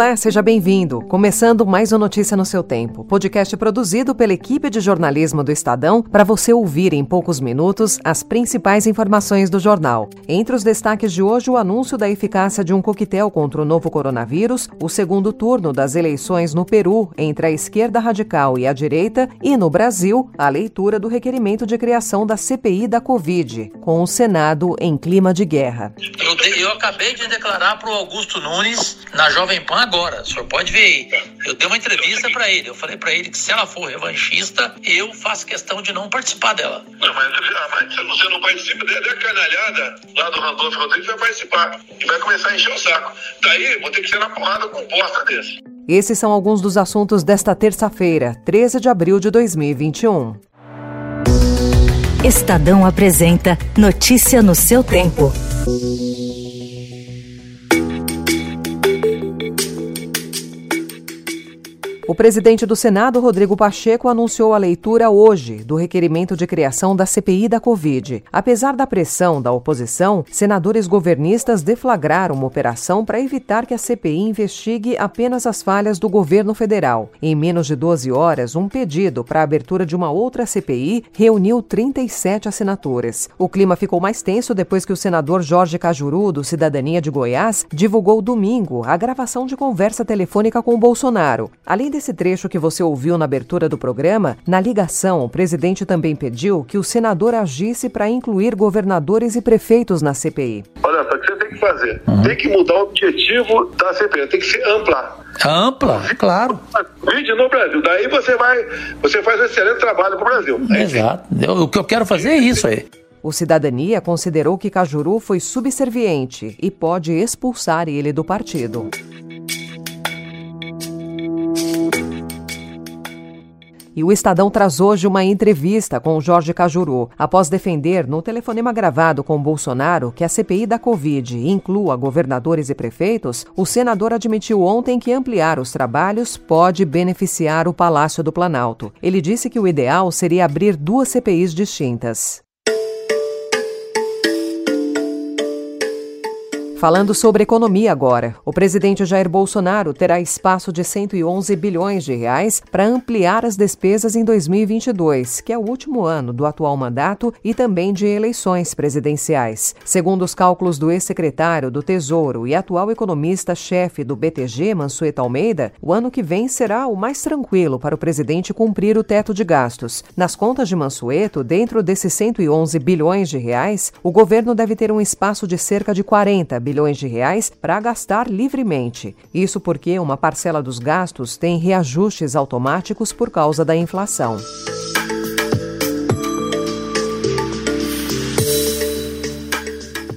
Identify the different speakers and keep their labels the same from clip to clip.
Speaker 1: Olá, seja bem-vindo. Começando mais uma Notícia no seu tempo, podcast produzido pela equipe de jornalismo do Estadão para você ouvir em poucos minutos as principais informações do jornal. Entre os destaques de hoje, o anúncio da eficácia de um coquetel contra o novo coronavírus, o segundo turno das eleições no Peru entre a esquerda radical e a direita e no Brasil, a leitura do requerimento de criação da CPI da Covid, com o Senado em clima de guerra.
Speaker 2: Eu, de, eu acabei de declarar para o Augusto Nunes na Jovem Pan agora. O senhor pode ver aí. Eu dei uma entrevista para ele. Eu falei para ele que se ela for revanchista, eu faço questão de não participar dela.
Speaker 3: Não, mas, mas se você não participa, é a canalhada lá do Randolfo Rodrigues vai participar. E vai começar a encher o saco. Daí, vou ter que ser na porrada com bosta desse.
Speaker 1: Esses são alguns dos assuntos desta terça-feira, 13 de abril de 2021.
Speaker 4: Estadão apresenta Notícia no seu tempo.
Speaker 1: thank you O presidente do Senado, Rodrigo Pacheco, anunciou a leitura hoje do requerimento de criação da CPI da Covid. Apesar da pressão da oposição, senadores governistas deflagraram uma operação para evitar que a CPI investigue apenas as falhas do governo federal. Em menos de 12 horas, um pedido para a abertura de uma outra CPI reuniu 37 assinaturas. O clima ficou mais tenso depois que o senador Jorge Cajuru, do Cidadania de Goiás, divulgou domingo a gravação de conversa telefônica com Bolsonaro. Além Nesse trecho que você ouviu na abertura do programa, na ligação, o presidente também pediu que o senador agisse para incluir governadores e prefeitos na CPI.
Speaker 3: Olha, o que você tem que fazer? Uhum. Tem que mudar o objetivo da CPI, tem que ser ampla.
Speaker 2: Ampla, claro.
Speaker 3: Vídeo no Brasil. Daí você vai, você faz um excelente trabalho para o Brasil.
Speaker 2: Exato. o que eu quero fazer é isso aí.
Speaker 1: O Cidadania considerou que Cajuru foi subserviente e pode expulsar ele do partido. E o Estadão traz hoje uma entrevista com Jorge Cajuru. Após defender, no telefonema gravado com Bolsonaro, que a CPI da Covid inclua governadores e prefeitos, o senador admitiu ontem que ampliar os trabalhos pode beneficiar o Palácio do Planalto. Ele disse que o ideal seria abrir duas CPIs distintas. Falando sobre economia agora, o presidente Jair Bolsonaro terá espaço de 111 bilhões de reais para ampliar as despesas em 2022, que é o último ano do atual mandato e também de eleições presidenciais. Segundo os cálculos do ex-secretário do Tesouro e atual economista-chefe do BTG, Mansueto Almeida, o ano que vem será o mais tranquilo para o presidente cumprir o teto de gastos. Nas contas de Mansueto, dentro desses 111 bilhões de reais, o governo deve ter um espaço de cerca de 40 bilhões bilhões de reais para gastar livremente. Isso porque uma parcela dos gastos tem reajustes automáticos por causa da inflação.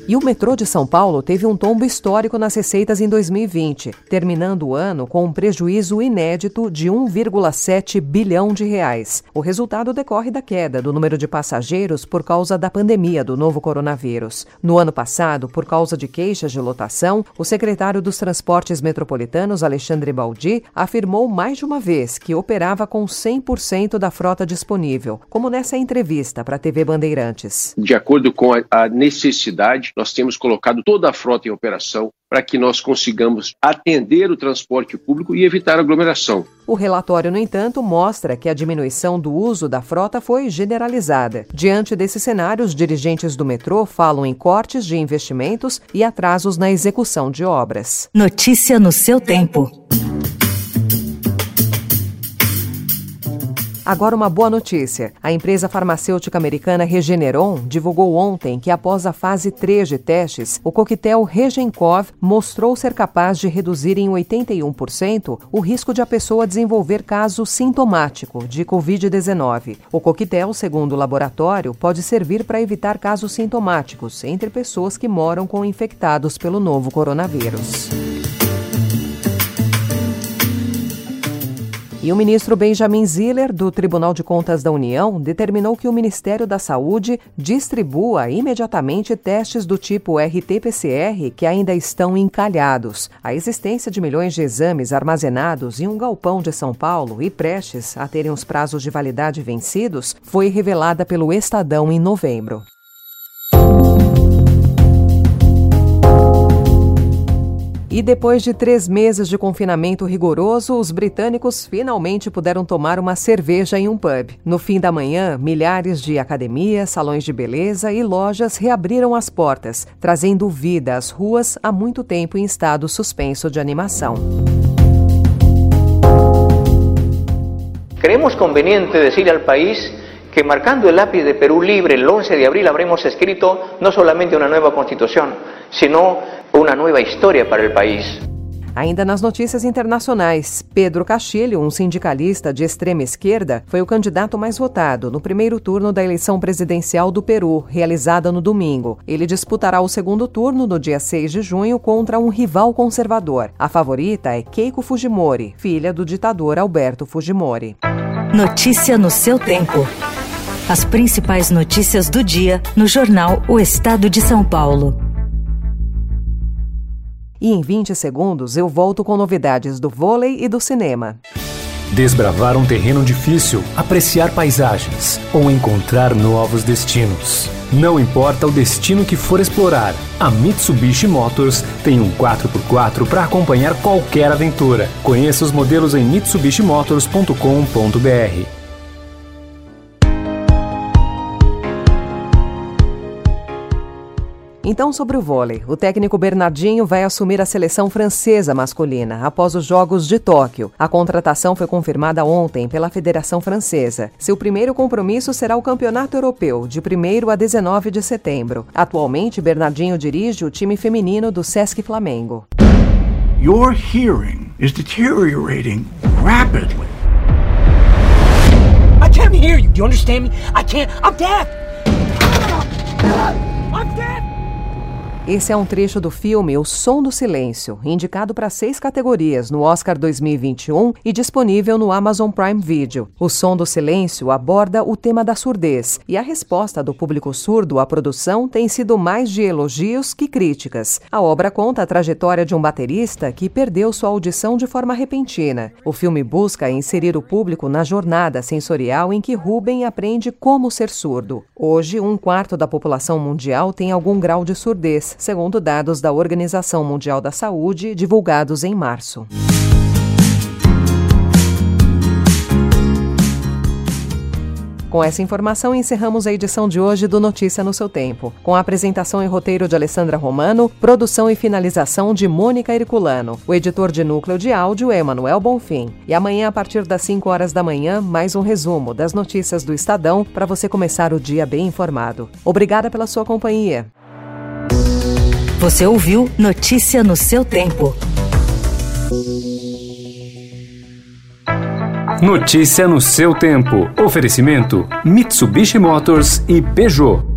Speaker 1: E o metrô de São Paulo teve um tombo histórico nas receitas em 2020, terminando o ano com um prejuízo inédito de 1,7 bilhão de reais. O resultado decorre da queda do número de passageiros por causa da pandemia do novo coronavírus. No ano passado, por causa de queixas de lotação, o secretário dos Transportes Metropolitanos, Alexandre Baldi, afirmou mais de uma vez que operava com 100% da frota disponível, como nessa entrevista para a TV Bandeirantes.
Speaker 5: De acordo com a necessidade, nós temos colocado toda a frota em operação para que nós consigamos atender o transporte público e evitar aglomeração.
Speaker 1: O relatório, no entanto, mostra que a diminuição do uso da frota foi generalizada. Diante desse cenário, os dirigentes do metrô falam em cortes de investimentos e atrasos na execução de obras.
Speaker 4: Notícia no seu tempo.
Speaker 1: Agora uma boa notícia. A empresa farmacêutica americana Regeneron divulgou ontem que após a fase 3 de testes, o coquetel Regencov mostrou ser capaz de reduzir em 81% o risco de a pessoa desenvolver caso sintomático de COVID-19. O coquetel, segundo o laboratório, pode servir para evitar casos sintomáticos entre pessoas que moram com infectados pelo novo coronavírus. E o ministro Benjamin Ziller, do Tribunal de Contas da União, determinou que o Ministério da Saúde distribua imediatamente testes do tipo RT-PCR que ainda estão encalhados. A existência de milhões de exames armazenados em um galpão de São Paulo e prestes a terem os prazos de validade vencidos foi revelada pelo Estadão em novembro. E depois de três meses de confinamento rigoroso, os britânicos finalmente puderam tomar uma cerveja em um pub. No fim da manhã, milhares de academias, salões de beleza e lojas reabriram as portas, trazendo vida às ruas há muito tempo em estado suspenso de animação.
Speaker 6: Creemos conveniente decir al país que marcando el lápiz de Perú libre el 11 de abril habremos escrito no solamente una nueva constitución, sino uma nova história para o país.
Speaker 1: Ainda nas notícias internacionais, Pedro Castilho, um sindicalista de extrema esquerda, foi o candidato mais votado no primeiro turno da eleição presidencial do Peru, realizada no domingo. Ele disputará o segundo turno no dia 6 de junho contra um rival conservador. A favorita é Keiko Fujimori, filha do ditador Alberto Fujimori.
Speaker 4: Notícia no seu tempo. As principais notícias do dia no jornal O Estado de São Paulo
Speaker 1: e em 20 segundos eu volto com novidades do vôlei e do cinema.
Speaker 7: Desbravar um terreno difícil, apreciar paisagens ou encontrar novos destinos. Não importa o destino que for explorar, a Mitsubishi Motors tem um 4x4 para acompanhar qualquer aventura. Conheça os modelos em mitsubishimotors.com.br.
Speaker 1: Então, sobre o vôlei, o técnico Bernardinho vai assumir a seleção francesa masculina após os Jogos de Tóquio. A contratação foi confirmada ontem pela Federação Francesa. Seu primeiro compromisso será o Campeonato Europeu, de 1 a 19 de setembro. Atualmente, Bernardinho dirige o time feminino do Sesc Flamengo.
Speaker 8: Your hearing is deteriorating rapidly.
Speaker 9: I can't hear you. Do you understand me? I can't. I'm deaf. I'm deaf.
Speaker 1: Esse é um trecho do filme O Som do Silêncio, indicado para seis categorias no Oscar 2021 e disponível no Amazon Prime Video. O Som do Silêncio aborda o tema da surdez e a resposta do público surdo à produção tem sido mais de elogios que críticas. A obra conta a trajetória de um baterista que perdeu sua audição de forma repentina. O filme busca inserir o público na jornada sensorial em que Ruben aprende como ser surdo. Hoje, um quarto da população mundial tem algum grau de surdez segundo dados da Organização Mundial da Saúde, divulgados em março. Com essa informação, encerramos a edição de hoje do Notícia no seu Tempo, com a apresentação e roteiro de Alessandra Romano, produção e finalização de Mônica Herculano. O editor de núcleo de áudio é Emanuel Bonfim. E amanhã, a partir das 5 horas da manhã, mais um resumo das notícias do Estadão para você começar o dia bem informado. Obrigada pela sua companhia.
Speaker 4: Você ouviu Notícia no seu tempo.
Speaker 7: Notícia no seu tempo. Oferecimento: Mitsubishi Motors e Peugeot.